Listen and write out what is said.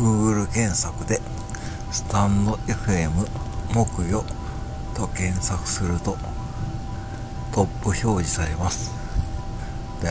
Google 検索でスタンド FM 木曜と検索するとトップ表示されます。で